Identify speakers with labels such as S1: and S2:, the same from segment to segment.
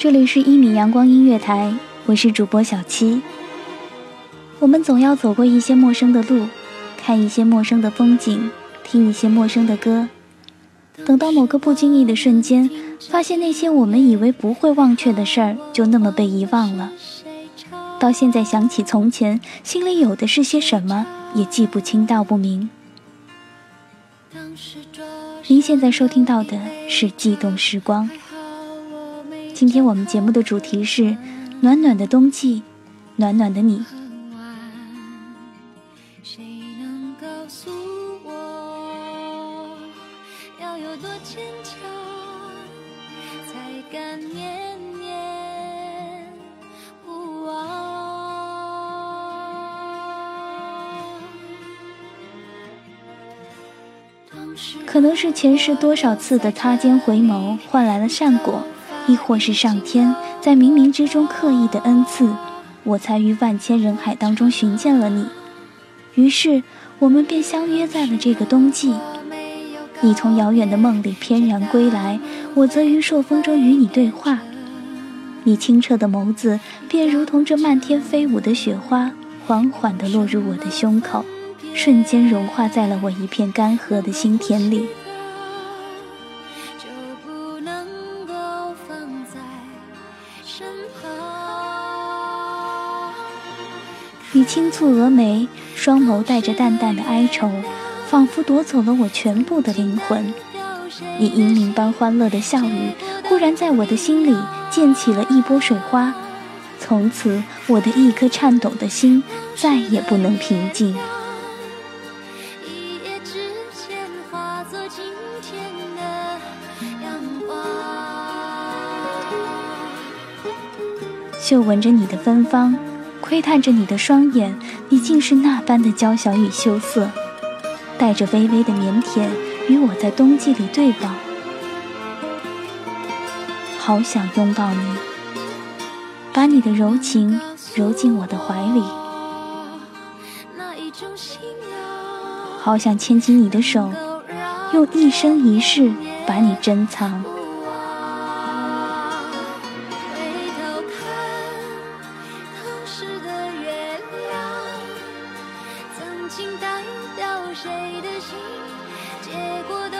S1: 这里是一米阳光音乐台，我是主播小七。我们总要走过一些陌生的路，看一些陌生的风景，听一些陌生的歌。等到某个不经意的瞬间，发现那些我们以为不会忘却的事儿，就那么被遗忘了。到现在想起从前，心里有的是些什么，也记不清道不明。您现在收听到的是《悸动时光》。今天我们节目的主题是暖暖的冬季，暖暖的你。可能是前世多少次的擦肩回眸换来了善果。亦或是上天在冥冥之中刻意的恩赐，我才于万千人海当中寻见了你。于是我们便相约在了这个冬季。你从遥远的梦里翩然归来，我则于朔风中与你对话。你清澈的眸子便如同这漫天飞舞的雪花，缓缓地落入我的胸口，瞬间融化在了我一片干涸的心田里。你轻蹙蛾眉，双眸带着淡淡的哀愁，仿佛夺走了我全部的灵魂。你银铃般欢乐的笑语，忽然在我的心里溅起了一波水花。从此，我的一颗颤抖的心再也不能平静。嗅闻着你的芬芳。窥探着你的双眼，你竟是那般的娇小与羞涩，带着微微的腼腆，与我在冬季里对望。好想拥抱你，把你的柔情揉进我的怀里。好想牵起你的手，用一生一世把你珍藏。
S2: 的月亮曾经代表谁的心结果都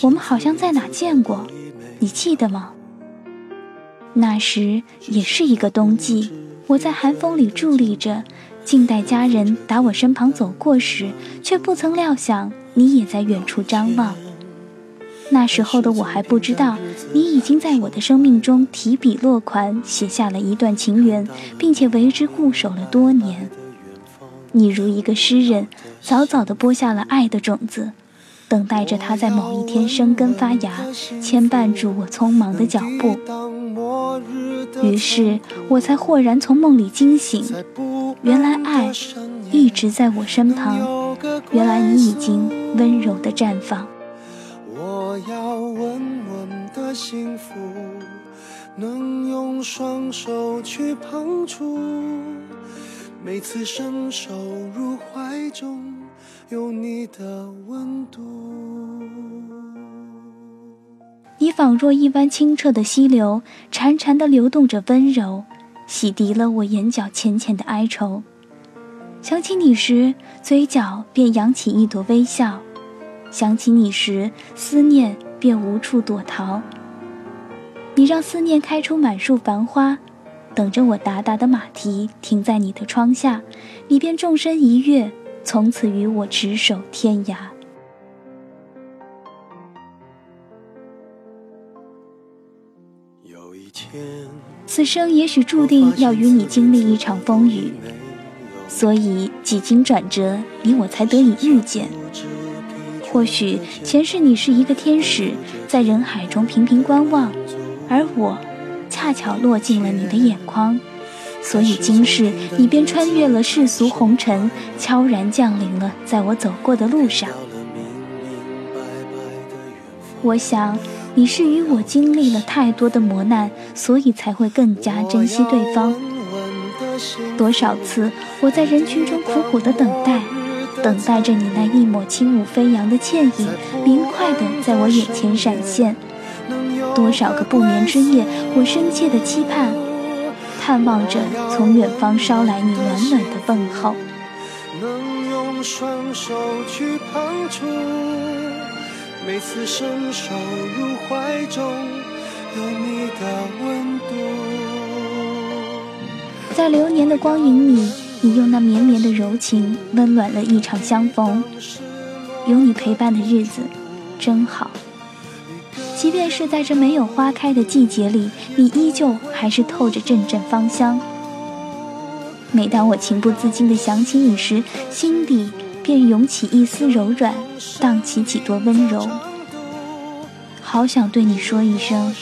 S1: 我们好像在哪见过，你记得吗？那时也是一个冬季，我在寒风里伫立着，静待家人打我身旁走过时，却不曾料想你也在远处张望。那时候的我还不知道，你已经在我的生命中提笔落款，写下了一段情缘，并且为之固守了多年。你如一个诗人，早早地播下了爱的种子。等待着它在某一天生根发芽，牵绊住我匆忙的脚步。于是我才豁然从梦里惊醒，原来爱一直在我身旁，原来你已经温柔的绽放。我要稳稳的幸福，能用双手去碰触，每次伸手入怀中。有你的温度。你仿若一湾清澈的溪流，潺潺的流动着温柔，洗涤了我眼角浅浅的哀愁。想起你时，嘴角便扬起一朵微笑；想起你时，思念便无处躲逃。你让思念开出满树繁花，等着我达达的马蹄停在你的窗下，你便纵身一跃，从此与我执手天涯。有一天，此生也许注定要与你经历一场风雨。所以几经转折，你我才得以遇见。或许前世你是一个天使，在人海中频频观望，而我恰巧落进了你的眼眶，所以今世你便穿越了世俗红尘，悄然降临了在我走过的路上。我想你是与我经历了太多的磨难，所以才会更加珍惜对方。多少次，我在人群中苦苦的等待，等待着你那一抹轻舞飞扬的倩影，明快的在我眼前闪现。多少个不眠之夜，我深切的期盼，盼望着从远方捎来你暖暖的问候。能用双手去碰触，每次伸手入怀中，有你的温度。在流年的光影里，你用那绵绵的柔情温暖了一场相逢。有你陪伴的日子，真好。即便是在这没有花开的季节里，你依旧还是透着阵阵芳香。每当我情不自禁地想起你时，心底便涌起一丝柔软，荡起几多温柔。好想对你说一声，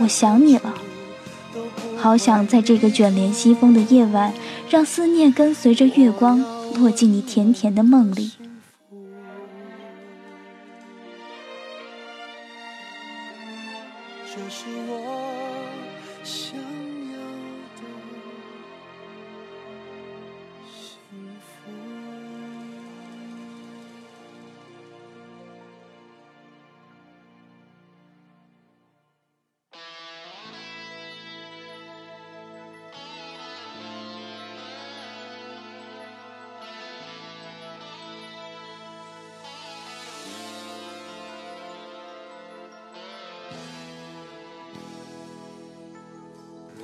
S1: 我想你了。好想在这个卷帘西风的夜晚，让思念跟随着月光落进你甜甜的梦里。是我想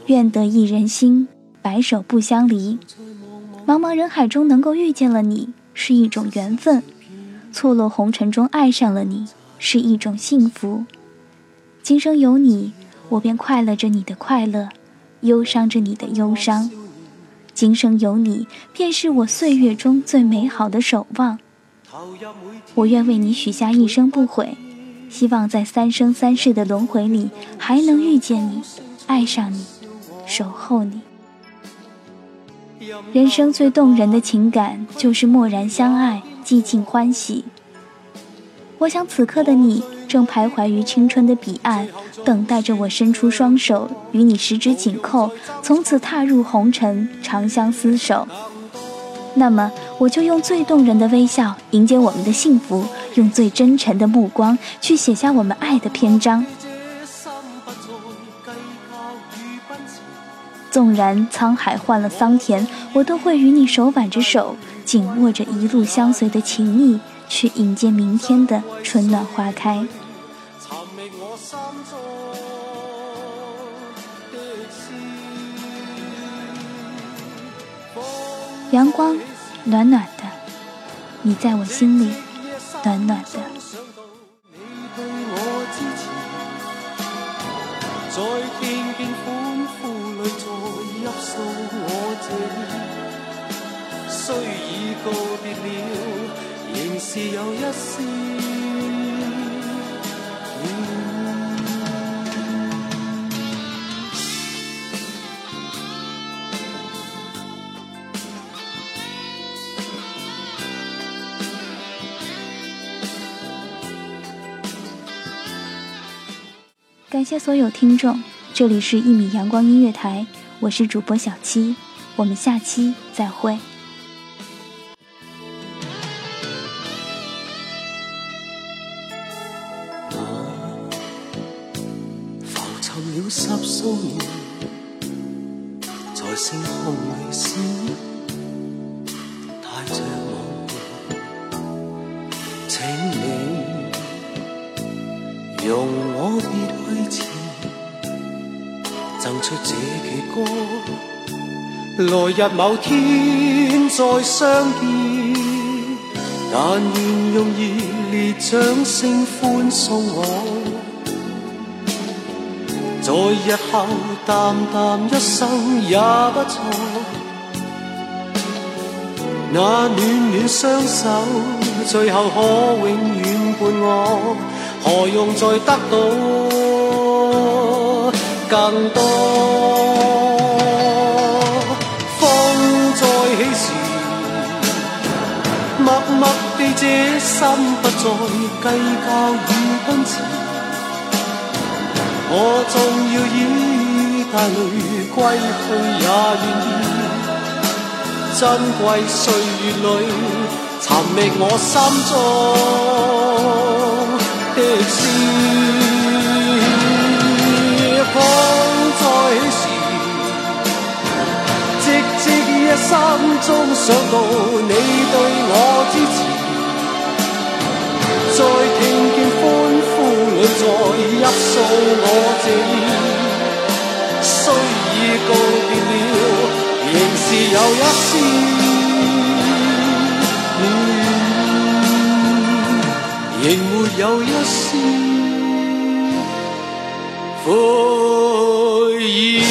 S1: 愿得一人心，白首不相离。茫茫人海中能够遇见了你，是一种缘分；错落红尘中爱上了你，是一种幸福。今生有你，我便快乐着你的快乐，忧伤着你的忧伤。今生有你，便是我岁月中最美好的守望。我愿为你许下一生不悔，希望在三生三世的轮回里，还能遇见你，爱上你。守候你，人生最动人的情感就是蓦然相爱，寂静欢喜。我想此刻的你正徘徊于青春的彼岸，等待着我伸出双手与你十指紧扣，从此踏入红尘，长相厮守。那么，我就用最动人的微笑迎接我们的幸福，用最真诚的目光去写下我们爱的篇章。纵然沧海换了桑田，我都会与你手挽着手，紧握着一路相随的情谊，去迎接明天的春暖花开。阳光暖暖的，你在我心里暖暖的。已告别了，仍是有一丝感谢所有听众，这里是《一米阳光音乐台》，我是主播小七，我们下期再会。
S3: 容我别去前，赠出这阙歌。来日某天再相见，但愿用热烈掌声欢送我。在日后淡淡一生也不错。那暖暖双手，最后可永远伴我，何用再得到更多？风再起时，默默地这心不再计较与奔驰。我纵要以带泪归去，也愿意。珍贵岁月里，寻觅我心中的诗。风再起时，寂寂夜心中想到你对我支持。在听见欢呼里，再泣。诉我这意，虽已告别了。仍是有一丝，仍没有一丝悔意